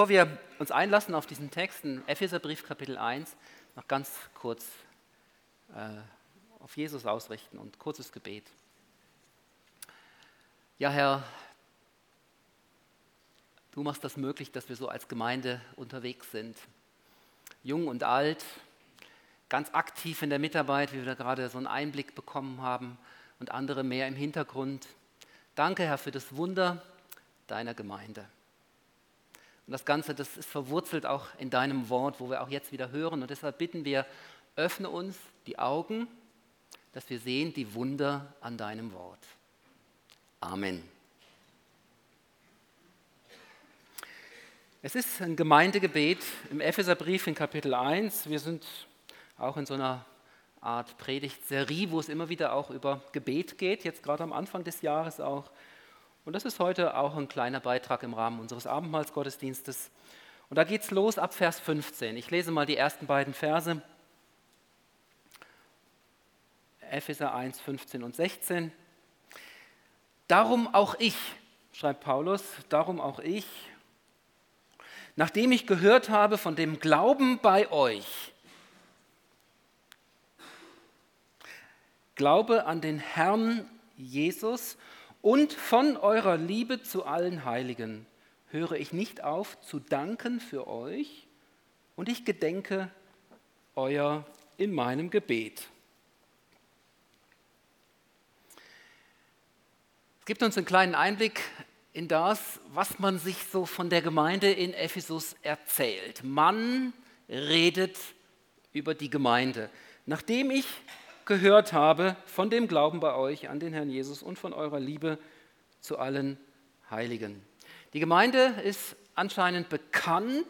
bevor wir uns einlassen auf diesen Text, in Epheserbrief Kapitel 1, noch ganz kurz äh, auf Jesus ausrichten und kurzes Gebet. Ja, Herr, du machst das möglich, dass wir so als Gemeinde unterwegs sind. Jung und alt, ganz aktiv in der Mitarbeit, wie wir da gerade so einen Einblick bekommen haben, und andere mehr im Hintergrund. Danke, Herr, für das Wunder deiner Gemeinde. Und das Ganze, das ist verwurzelt auch in deinem Wort, wo wir auch jetzt wieder hören. Und deshalb bitten wir, öffne uns die Augen, dass wir sehen die Wunder an deinem Wort. Amen. Es ist ein Gemeindegebet im Epheserbrief in Kapitel 1. Wir sind auch in so einer Art Predigtserie, wo es immer wieder auch über Gebet geht, jetzt gerade am Anfang des Jahres auch. Und das ist heute auch ein kleiner Beitrag im Rahmen unseres Abendmahlsgottesdienstes. Und da geht es los ab Vers 15. Ich lese mal die ersten beiden Verse. Epheser 1, 15 und 16. Darum auch ich, schreibt Paulus, darum auch ich, nachdem ich gehört habe von dem Glauben bei euch, glaube an den Herrn Jesus und von eurer Liebe zu allen Heiligen höre ich nicht auf zu danken für euch und ich gedenke euer in meinem Gebet. Es gibt uns einen kleinen Einblick in das, was man sich so von der Gemeinde in Ephesus erzählt. Man redet über die Gemeinde. Nachdem ich gehört habe von dem Glauben bei euch an den Herrn Jesus und von eurer Liebe zu allen Heiligen. Die Gemeinde ist anscheinend bekannt,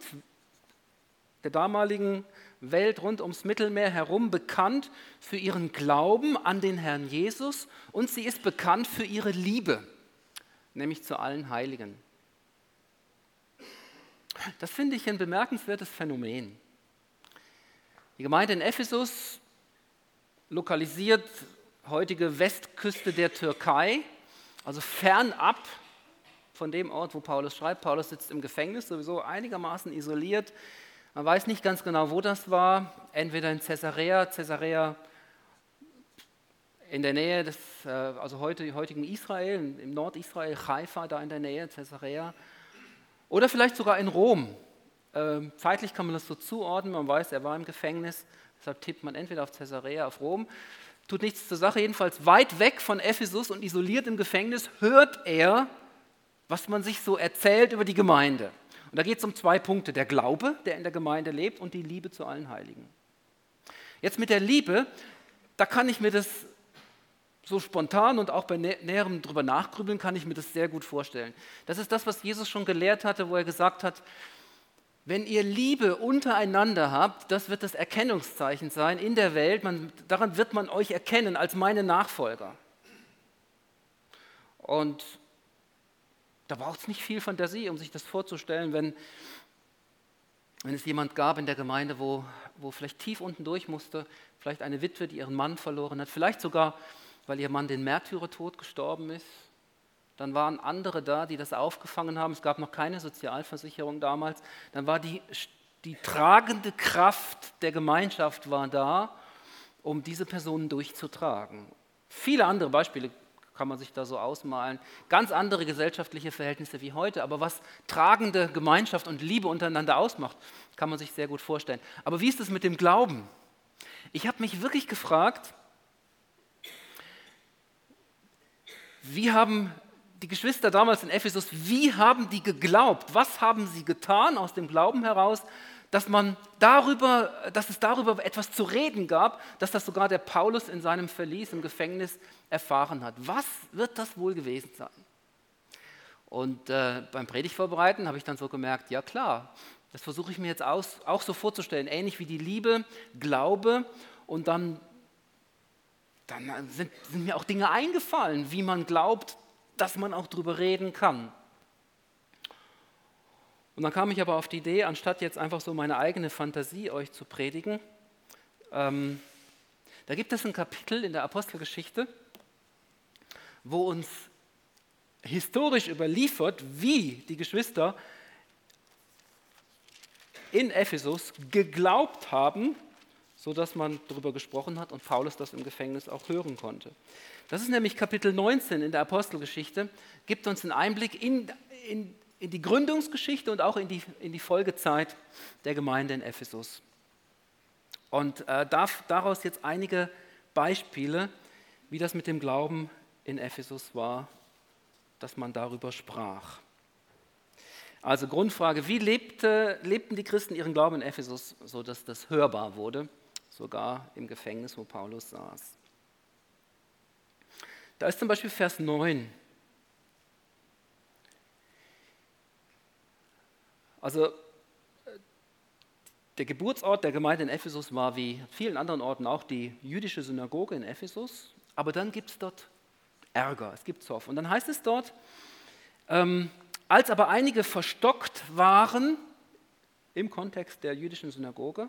der damaligen Welt rund ums Mittelmeer herum bekannt für ihren Glauben an den Herrn Jesus und sie ist bekannt für ihre Liebe, nämlich zu allen Heiligen. Das finde ich ein bemerkenswertes Phänomen. Die Gemeinde in Ephesus lokalisiert heutige Westküste der Türkei, also fernab von dem Ort, wo Paulus schreibt. Paulus sitzt im Gefängnis, sowieso einigermaßen isoliert. Man weiß nicht ganz genau, wo das war. Entweder in Caesarea, Caesarea in der Nähe des, äh, also heute, heutigen Israel, im Nordisrael, Haifa, da in der Nähe, Caesarea. Oder vielleicht sogar in Rom. Ähm, zeitlich kann man das so zuordnen, man weiß, er war im Gefängnis. Deshalb tippt man entweder auf Caesarea, auf Rom. Tut nichts zur Sache, jedenfalls weit weg von Ephesus und isoliert im Gefängnis hört er, was man sich so erzählt über die Gemeinde. Und da geht es um zwei Punkte, der Glaube, der in der Gemeinde lebt und die Liebe zu allen Heiligen. Jetzt mit der Liebe, da kann ich mir das so spontan und auch bei näherem drüber nachgrübeln, kann ich mir das sehr gut vorstellen. Das ist das, was Jesus schon gelehrt hatte, wo er gesagt hat, wenn ihr Liebe untereinander habt, das wird das Erkennungszeichen sein in der Welt. Man, daran wird man euch erkennen als meine Nachfolger. Und da braucht es nicht viel Fantasie, um sich das vorzustellen, wenn, wenn es jemand gab in der Gemeinde, wo, wo vielleicht tief unten durch musste, vielleicht eine Witwe, die ihren Mann verloren hat, vielleicht sogar, weil ihr Mann den Märtyrertod gestorben ist dann waren andere da, die das aufgefangen haben. Es gab noch keine Sozialversicherung damals. Dann war die, die tragende Kraft der Gemeinschaft war da, um diese Personen durchzutragen. Viele andere Beispiele kann man sich da so ausmalen. Ganz andere gesellschaftliche Verhältnisse wie heute. Aber was tragende Gemeinschaft und Liebe untereinander ausmacht, kann man sich sehr gut vorstellen. Aber wie ist es mit dem Glauben? Ich habe mich wirklich gefragt, wie haben die Geschwister damals in Ephesus, wie haben die geglaubt? Was haben sie getan aus dem Glauben heraus, dass, man darüber, dass es darüber etwas zu reden gab, dass das sogar der Paulus in seinem Verlies im Gefängnis erfahren hat? Was wird das wohl gewesen sein? Und äh, beim Predigtvorbereiten habe ich dann so gemerkt, ja klar, das versuche ich mir jetzt aus, auch so vorzustellen, ähnlich wie die Liebe, Glaube und dann, dann sind, sind mir auch Dinge eingefallen, wie man glaubt, dass man auch drüber reden kann. Und dann kam ich aber auf die Idee, anstatt jetzt einfach so meine eigene Fantasie euch zu predigen, ähm, da gibt es ein Kapitel in der Apostelgeschichte, wo uns historisch überliefert, wie die Geschwister in Ephesus geglaubt haben, sodass man darüber gesprochen hat und Paulus das im Gefängnis auch hören konnte. Das ist nämlich Kapitel 19 in der Apostelgeschichte, gibt uns einen Einblick in, in, in die Gründungsgeschichte und auch in die, in die Folgezeit der Gemeinde in Ephesus. Und äh, darf daraus jetzt einige Beispiele, wie das mit dem Glauben in Ephesus war, dass man darüber sprach. Also Grundfrage, wie lebte, lebten die Christen ihren Glauben in Ephesus, sodass das hörbar wurde, sogar im Gefängnis, wo Paulus saß. Da ist zum Beispiel Vers 9. Also der Geburtsort der Gemeinde in Ephesus war wie vielen anderen Orten auch die jüdische Synagoge in Ephesus, aber dann gibt es dort Ärger, es gibt Zoff. Und dann heißt es dort, ähm, als aber einige verstockt waren im Kontext der jüdischen Synagoge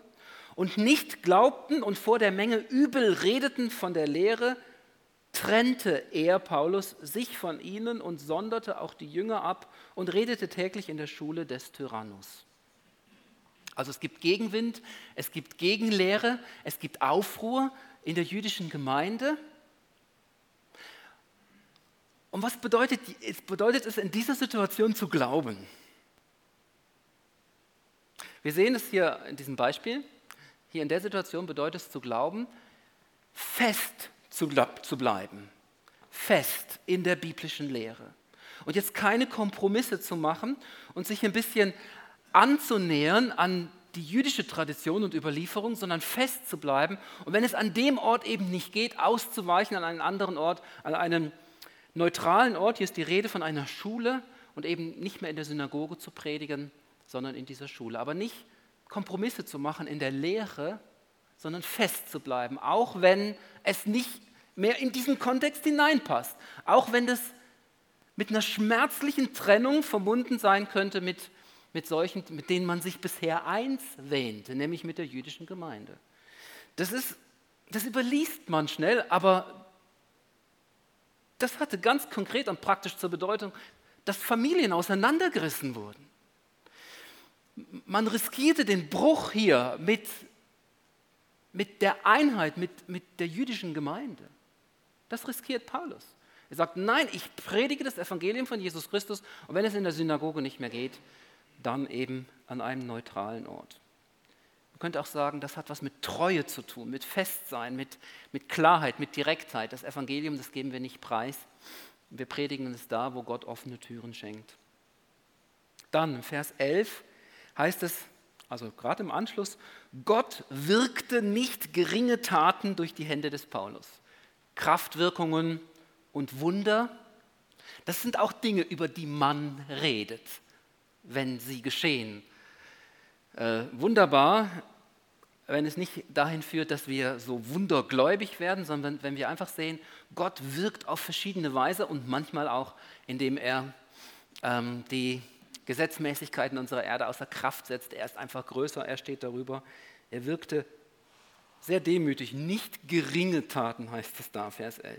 und nicht glaubten und vor der Menge übel redeten von der Lehre, trennte er, Paulus, sich von ihnen und sonderte auch die Jünger ab und redete täglich in der Schule des Tyrannus. Also es gibt Gegenwind, es gibt Gegenlehre, es gibt Aufruhr in der jüdischen Gemeinde. Und was bedeutet, bedeutet es in dieser Situation zu glauben? Wir sehen es hier in diesem Beispiel. Hier in der Situation bedeutet es zu glauben, fest zu, zu bleiben, fest in der biblischen Lehre. Und jetzt keine Kompromisse zu machen und sich ein bisschen anzunähern an die jüdische Tradition und Überlieferung, sondern fest zu bleiben. Und wenn es an dem Ort eben nicht geht, auszuweichen an einen anderen Ort, an einen neutralen Ort. Hier ist die Rede von einer Schule und eben nicht mehr in der Synagoge zu predigen, sondern in dieser Schule. Aber nicht Kompromisse zu machen in der Lehre, sondern fest zu bleiben, auch wenn es nicht mehr in diesen Kontext hineinpasst, auch wenn das mit einer schmerzlichen Trennung verbunden sein könnte mit, mit solchen, mit denen man sich bisher eins wähnte, nämlich mit der jüdischen Gemeinde. Das, ist, das überliest man schnell, aber das hatte ganz konkret und praktisch zur Bedeutung, dass Familien auseinandergerissen wurden. Man riskierte den Bruch hier mit mit der Einheit, mit, mit der jüdischen Gemeinde. Das riskiert Paulus. Er sagt, nein, ich predige das Evangelium von Jesus Christus und wenn es in der Synagoge nicht mehr geht, dann eben an einem neutralen Ort. Man könnte auch sagen, das hat was mit Treue zu tun, mit Festsein, mit, mit Klarheit, mit Direktheit. Das Evangelium, das geben wir nicht preis. Wir predigen es da, wo Gott offene Türen schenkt. Dann, Vers 11 heißt es, also gerade im Anschluss, Gott wirkte nicht geringe Taten durch die Hände des Paulus. Kraftwirkungen und Wunder, das sind auch Dinge, über die man redet, wenn sie geschehen. Äh, wunderbar, wenn es nicht dahin führt, dass wir so wundergläubig werden, sondern wenn wir einfach sehen, Gott wirkt auf verschiedene Weise und manchmal auch, indem er ähm, die Gesetzmäßigkeiten unserer Erde außer Kraft setzt. Er ist einfach größer, er steht darüber. Er wirkte sehr demütig, nicht geringe Taten heißt es da, Vers 11.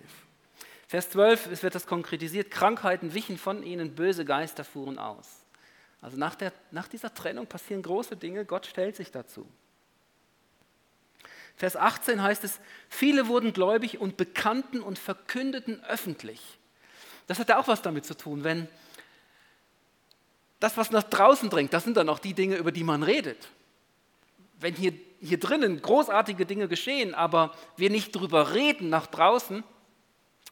Vers 12, es wird das konkretisiert, Krankheiten wichen von ihnen, böse Geister fuhren aus. Also nach, der, nach dieser Trennung passieren große Dinge, Gott stellt sich dazu. Vers 18 heißt es, viele wurden gläubig und bekannten und verkündeten öffentlich. Das hat ja auch was damit zu tun, wenn das, was nach draußen dringt, das sind dann auch die Dinge, über die man redet. Wenn hier, hier drinnen großartige Dinge geschehen, aber wir nicht drüber reden nach draußen,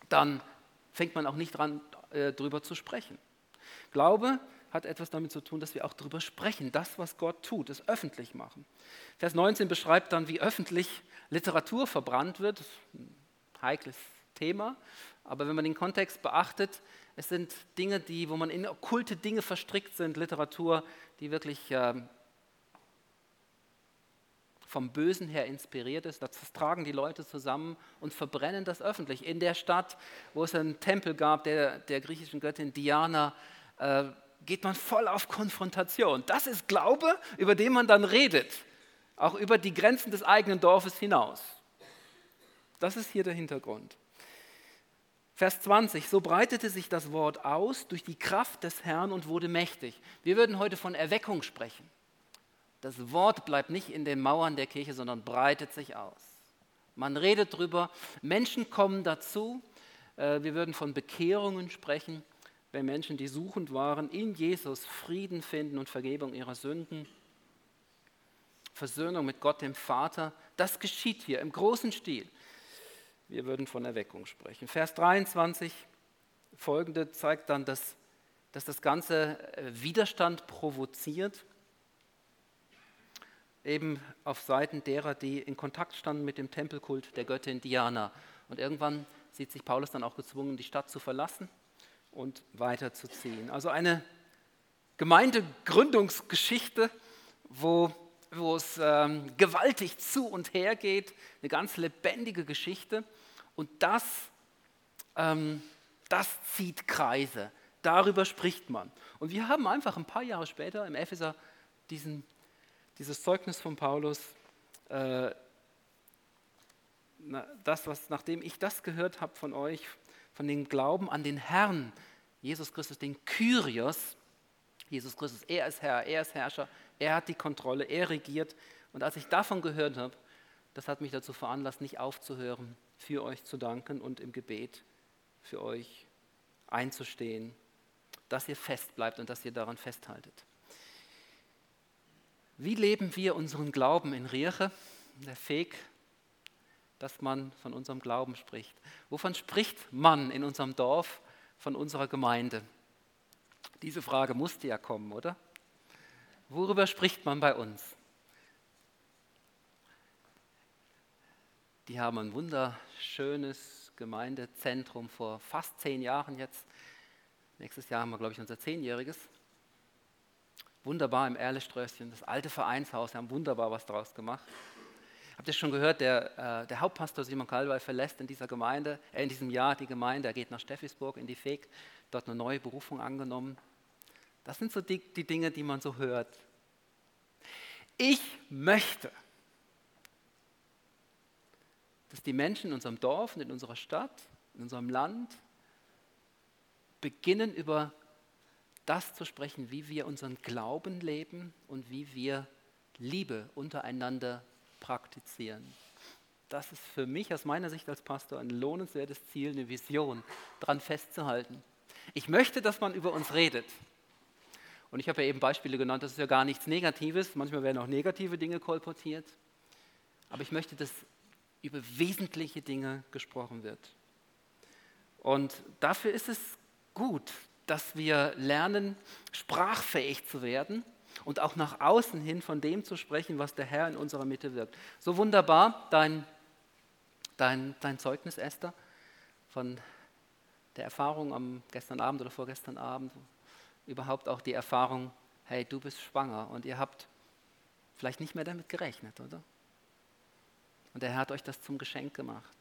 dann fängt man auch nicht dran, äh, drüber zu sprechen. Glaube hat etwas damit zu tun, dass wir auch drüber sprechen, das, was Gott tut, es öffentlich machen. Vers 19 beschreibt dann, wie öffentlich Literatur verbrannt wird. Heikles Thema, aber wenn man den Kontext beachtet, es sind Dinge, die, wo man in okkulte Dinge verstrickt sind, Literatur, die wirklich äh, vom Bösen her inspiriert ist. Das tragen die Leute zusammen und verbrennen das öffentlich. In der Stadt, wo es einen Tempel gab, der, der griechischen Göttin Diana, äh, geht man voll auf Konfrontation. Das ist Glaube, über den man dann redet, auch über die Grenzen des eigenen Dorfes hinaus. Das ist hier der Hintergrund. Vers 20, so breitete sich das Wort aus durch die Kraft des Herrn und wurde mächtig. Wir würden heute von Erweckung sprechen. Das Wort bleibt nicht in den Mauern der Kirche, sondern breitet sich aus. Man redet drüber, Menschen kommen dazu. Äh, wir würden von Bekehrungen sprechen, wenn Menschen, die suchend waren, in Jesus Frieden finden und Vergebung ihrer Sünden. Versöhnung mit Gott, dem Vater. Das geschieht hier im großen Stil. Wir würden von Erweckung sprechen. Vers 23 folgende zeigt dann, dass, dass das Ganze äh, Widerstand provoziert, eben auf Seiten derer, die in Kontakt standen mit dem Tempelkult der Göttin Diana. Und irgendwann sieht sich Paulus dann auch gezwungen, die Stadt zu verlassen und weiterzuziehen. Also eine Gemeindegründungsgeschichte, wo wo es ähm, gewaltig zu und her geht, eine ganz lebendige Geschichte. Und das, ähm, das zieht Kreise. Darüber spricht man. Und wir haben einfach ein paar Jahre später im Epheser diesen, dieses Zeugnis von Paulus, äh, das, was, nachdem ich das gehört habe von euch, von dem Glauben an den Herrn, Jesus Christus, den Kyrios, Jesus Christus, er ist Herr, er ist Herrscher, er hat die Kontrolle, er regiert. Und als ich davon gehört habe, das hat mich dazu veranlasst, nicht aufzuhören, für euch zu danken und im Gebet für euch einzustehen, dass ihr fest bleibt und dass ihr daran festhaltet. Wie leben wir unseren Glauben in Rieche, der Feg, dass man von unserem Glauben spricht? Wovon spricht man in unserem Dorf, von unserer Gemeinde? Diese Frage musste ja kommen, oder? Worüber spricht man bei uns? Die haben ein wunderschönes Gemeindezentrum vor fast zehn Jahren jetzt. Nächstes Jahr haben wir, glaube ich, unser Zehnjähriges. Wunderbar im Erleströschen, das alte Vereinshaus, wir haben wunderbar was draus gemacht. Habt ihr schon gehört, der, äh, der Hauptpastor Simon Kalwey verlässt in dieser Gemeinde, äh, in diesem Jahr die Gemeinde, er geht nach Steffisburg in die Feg, dort eine neue Berufung angenommen. Das sind so die, die Dinge, die man so hört. Ich möchte, dass die Menschen in unserem Dorf und in unserer Stadt, in unserem Land beginnen über das zu sprechen, wie wir unseren Glauben leben und wie wir Liebe untereinander praktizieren. Das ist für mich aus meiner Sicht als Pastor ein lohnenswertes Ziel, eine Vision, daran festzuhalten. Ich möchte, dass man über uns redet. Und ich habe ja eben Beispiele genannt, das ist ja gar nichts Negatives. Manchmal werden auch negative Dinge kolportiert. Aber ich möchte, dass über wesentliche Dinge gesprochen wird. Und dafür ist es gut, dass wir lernen, sprachfähig zu werden und auch nach außen hin von dem zu sprechen, was der Herr in unserer Mitte wirkt. So wunderbar dein, dein, dein Zeugnis, Esther, von der Erfahrung am gestern Abend oder vorgestern Abend, überhaupt auch die Erfahrung, hey, du bist schwanger und ihr habt vielleicht nicht mehr damit gerechnet, oder? Und der Herr hat euch das zum Geschenk gemacht.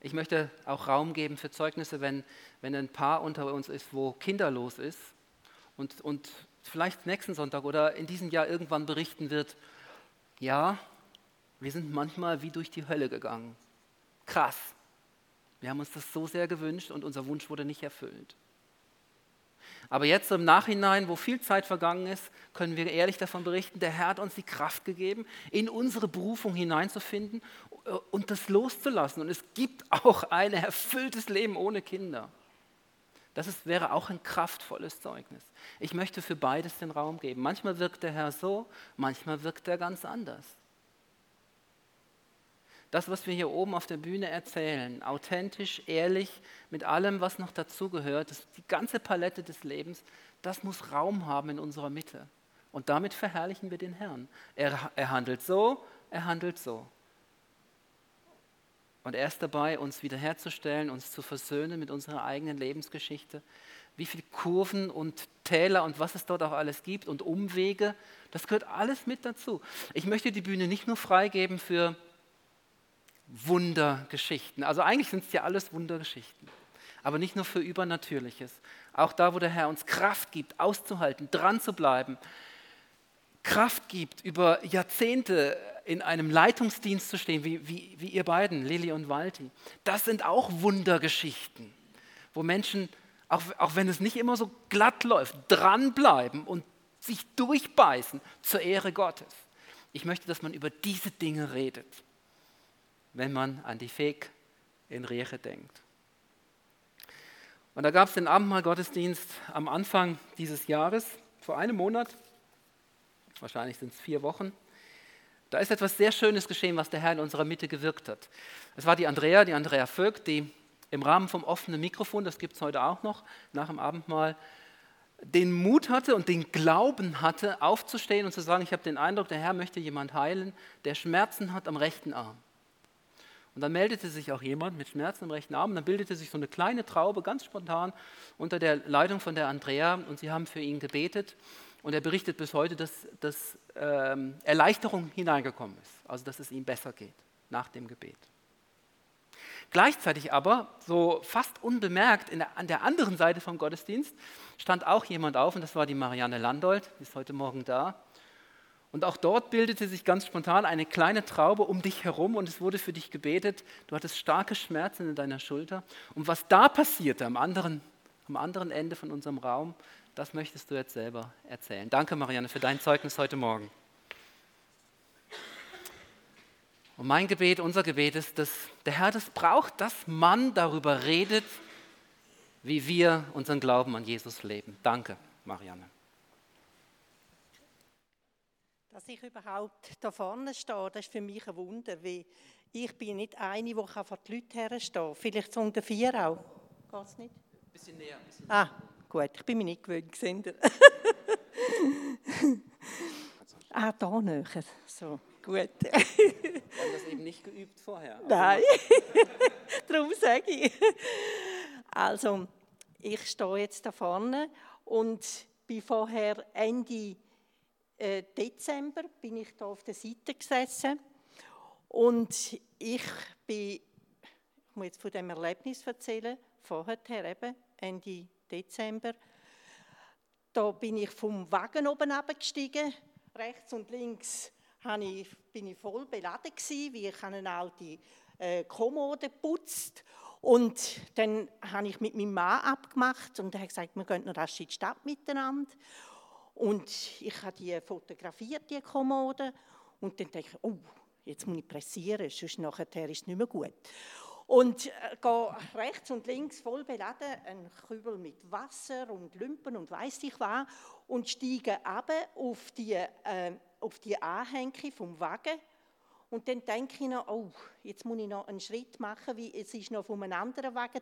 Ich möchte auch Raum geben für Zeugnisse, wenn, wenn ein Paar unter uns ist, wo kinderlos ist und, und vielleicht nächsten Sonntag oder in diesem Jahr irgendwann berichten wird, ja, wir sind manchmal wie durch die Hölle gegangen. Krass. Wir haben uns das so sehr gewünscht und unser Wunsch wurde nicht erfüllt. Aber jetzt im Nachhinein, wo viel Zeit vergangen ist, können wir ehrlich davon berichten, der Herr hat uns die Kraft gegeben, in unsere Berufung hineinzufinden äh, und das loszulassen. Und es gibt auch ein erfülltes Leben ohne Kinder. Das ist, wäre auch ein kraftvolles Zeugnis. Ich möchte für beides den Raum geben. Manchmal wirkt der Herr so, manchmal wirkt er ganz anders das, was wir hier oben auf der Bühne erzählen, authentisch, ehrlich, mit allem, was noch dazugehört, die ganze Palette des Lebens, das muss Raum haben in unserer Mitte. Und damit verherrlichen wir den Herrn. Er, er handelt so, er handelt so. Und er ist dabei, uns wiederherzustellen, uns zu versöhnen mit unserer eigenen Lebensgeschichte. Wie viele Kurven und Täler und was es dort auch alles gibt und Umwege, das gehört alles mit dazu. Ich möchte die Bühne nicht nur freigeben für Wundergeschichten. Also eigentlich sind es ja alles Wundergeschichten. Aber nicht nur für Übernatürliches. Auch da, wo der Herr uns Kraft gibt, auszuhalten, dran zu bleiben. Kraft gibt, über Jahrzehnte in einem Leitungsdienst zu stehen, wie, wie, wie ihr beiden, Lili und Walti. Das sind auch Wundergeschichten, wo Menschen, auch, auch wenn es nicht immer so glatt läuft, dranbleiben und sich durchbeißen zur Ehre Gottes. Ich möchte, dass man über diese Dinge redet, wenn man an die Feg in Reche denkt. Und da gab es den Abendmahl-Gottesdienst am Anfang dieses Jahres, vor einem Monat, wahrscheinlich sind es vier Wochen. Da ist etwas sehr Schönes geschehen, was der Herr in unserer Mitte gewirkt hat. Es war die Andrea, die Andrea Vögt, die im Rahmen vom offenen Mikrofon, das gibt es heute auch noch, nach dem Abendmahl, den Mut hatte und den Glauben hatte, aufzustehen und zu sagen, ich habe den Eindruck, der Herr möchte jemand heilen, der Schmerzen hat am rechten Arm. Und dann meldete sich auch jemand mit Schmerzen im rechten Arm und dann bildete sich so eine kleine Traube ganz spontan unter der Leitung von der Andrea und sie haben für ihn gebetet und er berichtet bis heute, dass, dass ähm, Erleichterung hineingekommen ist, also dass es ihm besser geht nach dem Gebet. Gleichzeitig aber, so fast unbemerkt, der, an der anderen Seite vom Gottesdienst stand auch jemand auf und das war die Marianne Landolt, die ist heute Morgen da. Und auch dort bildete sich ganz spontan eine kleine Traube um dich herum und es wurde für dich gebetet. Du hattest starke Schmerzen in deiner Schulter. Und was da passierte am anderen, am anderen Ende von unserem Raum, das möchtest du jetzt selber erzählen. Danke, Marianne, für dein Zeugnis heute Morgen. Und mein Gebet, unser Gebet ist, dass der Herr das braucht, dass man darüber redet, wie wir unseren Glauben an Jesus leben. Danke, Marianne. Dass ich überhaupt da vorne stehe, das ist für mich ein Wunder, weil ich bin nicht eine, die vor die Leute herstehen Vielleicht so unter vier auch. Geht es nicht? Ein bisschen näher. Ein bisschen ah, gut, ich bin mir nicht gewöhnt, ah, da näher. So, gut. Wir haben das eben nicht geübt vorher. Nein, darum sage ich. Also, ich stehe jetzt da vorne und bin vorher Ende Dezember bin ich da auf der Seite gesessen. Und ich bin, ich muss jetzt von dem Erlebnis erzählen, vorher eben, Ende Dezember, da bin ich vom Wagen oben abgestiegen, rechts und links ich, bin ich voll beladen gewesen, wie ich eine alte äh, Kommode putzt und dann habe ich mit meinem Mann abgemacht und er hat gesagt, wir gehen noch rasch in die Stadt miteinander. Und ich habe die fotografiert, die Kommode. Und dann denke ich, oh, jetzt muss ich pressieren, sonst nachher ist es nicht mehr gut. Und äh, gehe rechts und links voll beladen, ein Kübel mit Wasser und Lümpen und weiss ich was, und steige ab auf die, äh, auf die Anhänge vom Wagen. Und dann denke ich noch, oh, jetzt muss ich noch einen Schritt machen, weil es ist noch von einem anderen Wagen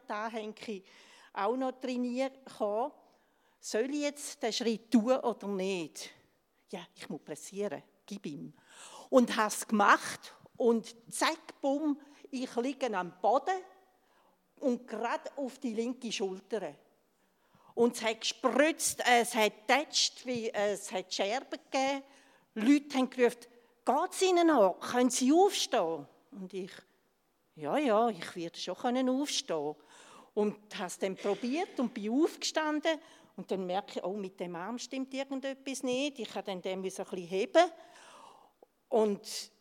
die auch noch trainiert gekommen soll ich jetzt den Schritt tun oder nicht? Ja, ich muss pressieren, gib ihm. Und habe es gemacht und zack, bumm, ich liege am Boden und gerade auf die linke Schulter. Und es hat gespritzt, es hat tätscht, es hat Scherben gegeben. Leute haben gerufen, geht es Ihnen noch? Können Sie aufstehen? Und ich, ja, ja, ich werde schon aufstehen Und habe es dann probiert und bin aufgestanden und dann merke ich, oh, mit dem Arm stimmt irgendetwas nicht. Ich habe dann den ein bisschen heben. Und,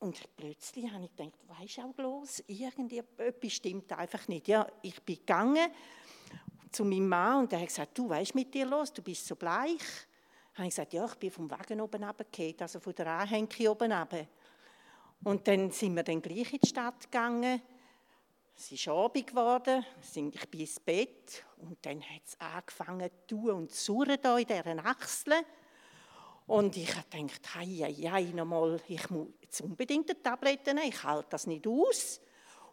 und plötzlich habe ich gedacht, weisst du auch los, irgendetwas stimmt einfach nicht. Ja, ich bin gegangen zu meinem Mann und er hat gesagt, du weißt mit dir los, du bist so bleich. Dann habe ich gesagt, ja, ich bin vom Wagen oben runtergefallen, also von der Anhänge oben runter. Und dann sind wir dann gleich in die Stadt gegangen es ist Abend geworden, ich bin ins Bett und dann hat es angefangen zu tun und zu da in diesen Achseln. Und ich habe gedacht, hei, hei, nochmal, ich muss unbedingt eine Tablette nehmen, ich halte das nicht aus.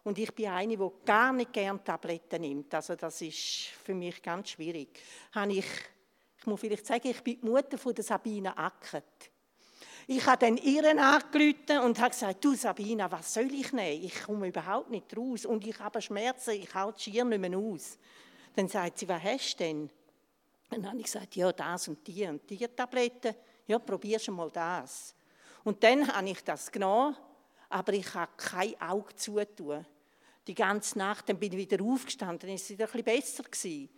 Und ich bin eine, die gar nicht gerne Tabletten nimmt. Also das ist für mich ganz schwierig. ich, ich muss vielleicht sagen, ich bin die Mutter von der Sabine Ackert. Ich habe dann ihren angerufen und habe gesagt, du Sabina, was soll ich nehmen? Ich komme überhaupt nicht raus und ich habe Schmerzen, ich halte Schier nicht mehr aus. Dann sagt sie, was hast du denn? dann habe ich gesagt, ja, das und die und die Tabletten. Ja, probier schon mal das. Und dann habe ich das genommen, aber ich habe kein Auge zutun. Die ganze Nacht, dann bin ich wieder aufgestanden, dann ist es wieder ein bisschen besser gewesen.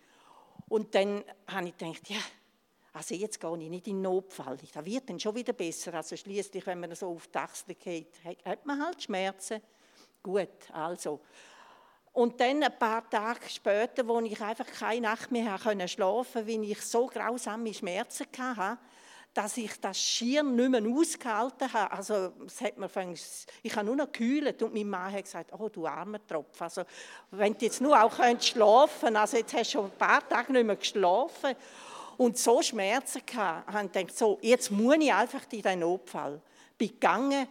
Und dann habe ich gedacht, ja, also jetzt gehe ich nicht in Notfall. Da wird dann schon wieder besser. Also schließlich, wenn man so auf die Achsel geht, hat man halt Schmerzen. Gut, also. Und dann ein paar Tage später, wo ich einfach keine Nacht mehr schlafen konnte, weil ich so grausame Schmerzen hatte, dass ich das schier nicht mehr ausgehalten habe. Also, es hat mir ich habe nur noch gekühlt und mein Mann hat gesagt, oh du armer Tropf, also, wenn du jetzt nur auch schlafen also jetzt hast du schon ein paar Tage nicht mehr geschlafen und so Schmerzen gehabt, habe ich gedacht, so, jetzt muss ich einfach in den Notfall. Bin gegangen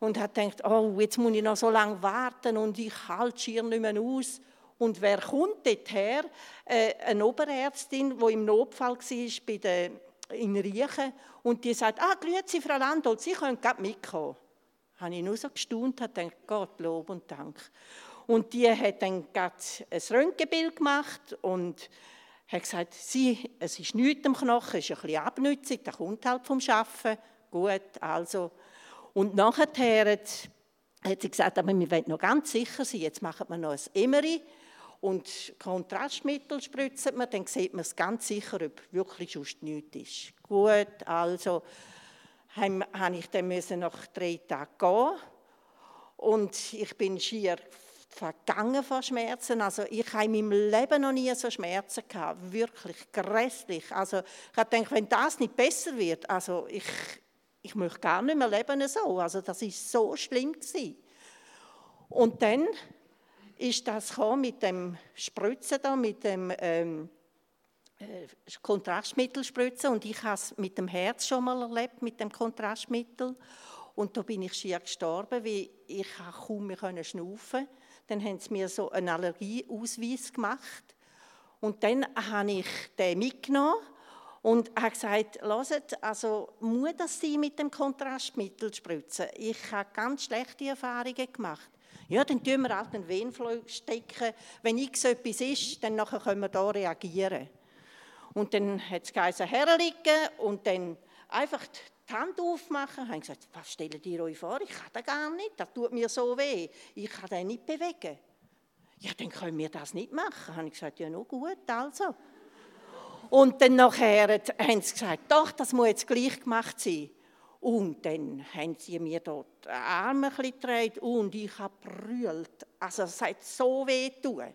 und habe gedacht, oh, jetzt muss ich noch so lange warten und ich halte schier nicht mehr aus. Und wer kommt dorthin? Äh, eine Oberärztin, die im Notfall war bei der, in Riechen und die sagt, ah, grüezi Frau Landolt, Sie können gerade mitkommen. Da habe ich nur so gestaunt und gedacht, Gott, Lob und Dank. Und die hat dann gerade ein Röntgenbild gemacht und hat gesagt, sie, es ist nichts am Knochen, es ist ein bisschen abnützig, das kommt halt vom Arbeiten. Gut, also. Und nachher hat, sie gesagt, aber wir wollen noch ganz sicher sein, jetzt machen wir noch ein Emery und Kontrastmittel spritzen wir, dann sieht man es ganz sicher, ob wirklich sonst nichts ist. Gut, also habe ich dann nach drei Tagen gehen und ich bin schier vergangen vor Schmerzen. Also ich habe in meinem Leben noch nie so Schmerzen gehabt, wirklich grässlich. Also ich habe gedacht, wenn das nicht besser wird, also ich, ich möchte gar nicht mehr leben so. Also das ist so schlimm gewesen. Und dann ist das mit dem Spritzen da, mit dem ähm, äh, Kontrastmittelspritzen und ich habe es mit dem Herz schon mal erlebt, mit dem Kontrastmittel. Und da bin ich schier gestorben, weil ich kaum mehr schnaufen. Dann haben sie mir so einen Allergieausweis gemacht. Und dann habe ich den mitgenommen und habe gesagt, hört, also muss das sein mit dem Kontrastmittel spritzen? Ich habe ganz schlechte Erfahrungen gemacht. Ja, dann tun wir halt den Venenflug stecken. Wenn nichts etwas ist, dann nachher können wir da reagieren. Und dann hat es geheißen, herliegen und dann einfach die Hand aufmachen. Ich habe gesagt, was stellt ihr euch vor? Ich kann das gar nicht, das tut mir so weh. Ich kann den nicht bewegen. Ja, dann können wir das nicht machen. Habe ich gesagt, ja, nur gut, also. Und dann nachher haben sie gesagt, doch, das muss jetzt gleich gemacht sein. Und dann haben sie mir dort die Arme gedreht und ich habe brüllt. Also es hat so weh tun.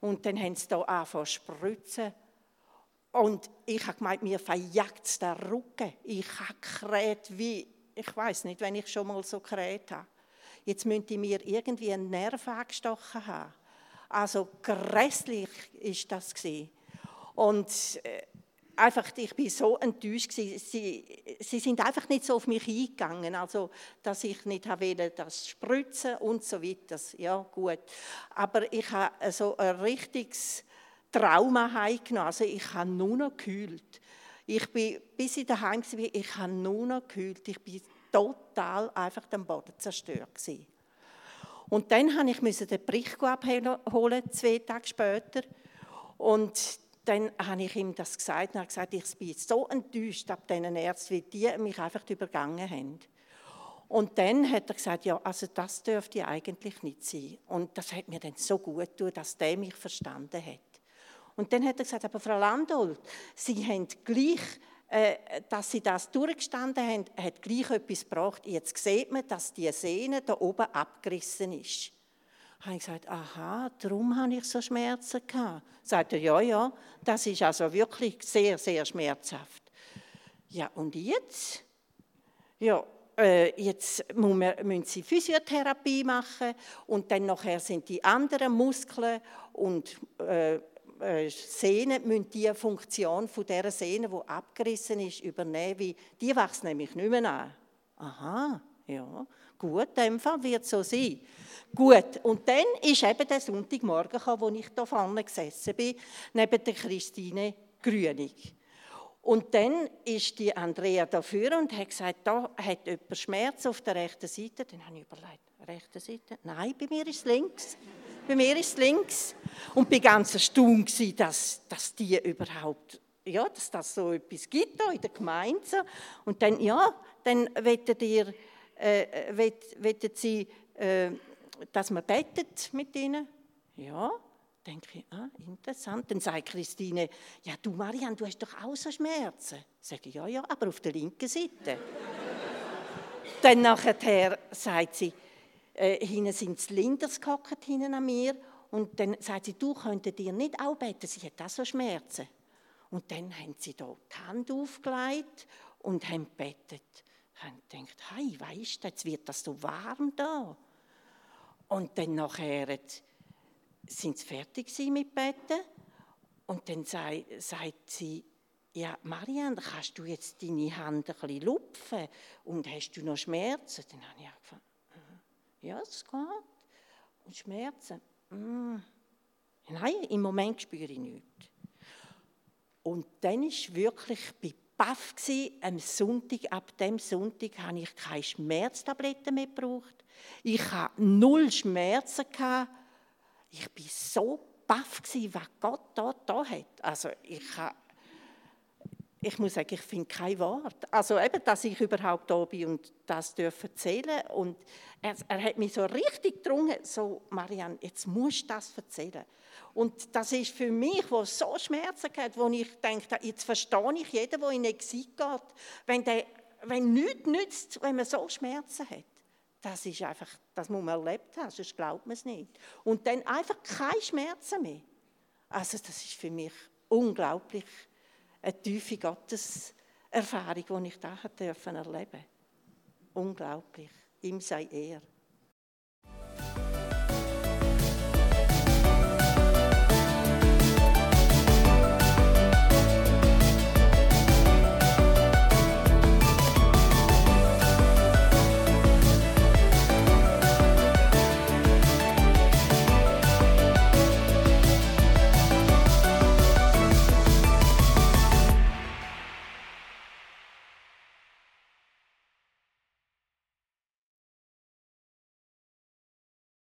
Und dann haben sie da angefangen zu spritzen. Und ich habe gemeint, mir verjagt es den Rücken. Ich habe gekräht wie, ich weiß nicht, wenn ich schon mal so gekräht habe. Jetzt müsste mir irgendwie einen Nerv angestochen haben. Also grässlich ist das gewesen. Und äh, einfach, ich bin so enttäuscht Sie, sie sind einfach nicht so auf mich eingegangen, also dass ich nicht wollte, das spritzen und so weiter. Ja, gut. Aber ich habe so ein richtiges Trauma heimgenommen. Also ich habe nur noch gekühlt. Ich bin, bis ich daheim war, ich habe nur noch gekühlt. Ich bin total einfach am Boden zerstört gewesen. Und dann musste ich den Bericht abholen, zwei Tage später. Und dann habe ich ihm das gesagt und habe gesagt, ich bin so enttäuscht ab diesen Ärzten, wie die mich einfach übergangen haben. Und dann hat er gesagt, ja, also das dürfte eigentlich nicht sein. Und das hat mir dann so gut getan, dass der mich verstanden hat. Und dann hat er gesagt, aber Frau Landolt, Sie haben gleich, äh, dass Sie das durchgestanden haben, hat gleich etwas gebracht. Jetzt sieht man, dass die Sehne da oben abgerissen ist habe ich gesagt, aha, darum habe ich so Schmerzen gehabt. Sagt er, ja, ja, das ist also wirklich sehr, sehr schmerzhaft. Ja, und jetzt? Ja, äh, jetzt müssen sie Physiotherapie machen und dann nachher sind die anderen Muskeln und äh, äh, Sehnen müssen die Funktion von dieser Sehne, die abgerissen ist, übernehmen, weil die wächst nämlich nicht mehr an. Aha, ja, gut, in dem Fall wird es so sein. Gut, und dann ist eben der Sonntagmorgen gekommen, wo ich da vorne gesessen bin, neben der Christine Grünig. Und dann ist die Andrea dafür und hat gesagt, da hat jemand Schmerz auf der rechten Seite. Dann habe ich überlegt, rechte Seite? Nein, bei mir ist es links. bei mir ist links. Und bin ganz erstaunt dass, dass die überhaupt, ja, dass das so etwas gibt da in der Gemeinde. Und dann, ja, dann wettet ihr, äh, wettet sie, äh, dass man betet mit ihnen. Ja, denke ich, ah, interessant. Dann sagt Christine, ja du Marianne, du hast doch auch so Schmerzen. Sage ich, ja, ja, aber auf der linken Seite. Dann nachher sagt sie, äh, hinten sind die Linders gehockt, hinten an mir. Und dann sagt sie, du könntest dir nicht auch beten, sie hat auch so Schmerzen. Und dann haben sie da die Hand aufgelegt und haben gebetet. Haben gedacht, hey, weißt du, jetzt wird das so warm da. Und dann nachher sind sie fertig mit Betten. Und dann sei, sagt sie, ja, Marianne, kannst du jetzt deine Hand ein bisschen lupfen? Und hast du noch Schmerzen? Dann habe ich angefangen, ja, es geht. Und Schmerzen? Mm. Nein, im Moment spüre ich nichts. Und dann war wirklich bei baff am Sonntag. Ab dem Sonntag habe ich keine Schmerztabletten mehr gebraucht. Ich hatte null Schmerzen. Ich war so baff, was Gott da, da hat. Also ich habe ich muss sagen, ich finde kein Wort. Also eben, dass ich überhaupt da bin und das erzählen Und er, er, hat mich so richtig gedrungen, so, Marianne, jetzt musst du das erzählen. Und das ist für mich, wo so Schmerzen hat, wo ich denke, jetzt verstehe ich jeden, der in Exil geht, wenn, der, wenn nichts nützt, wenn man so Schmerzen hat. Das ist einfach, das muss man erlebt haben, sonst glaubt man es nicht. Und dann einfach keine Schmerzen mehr. Also das ist für mich unglaublich eine tiefe Gotteserfahrung, die ich da erleben durfte. Unglaublich. Ihm sei er.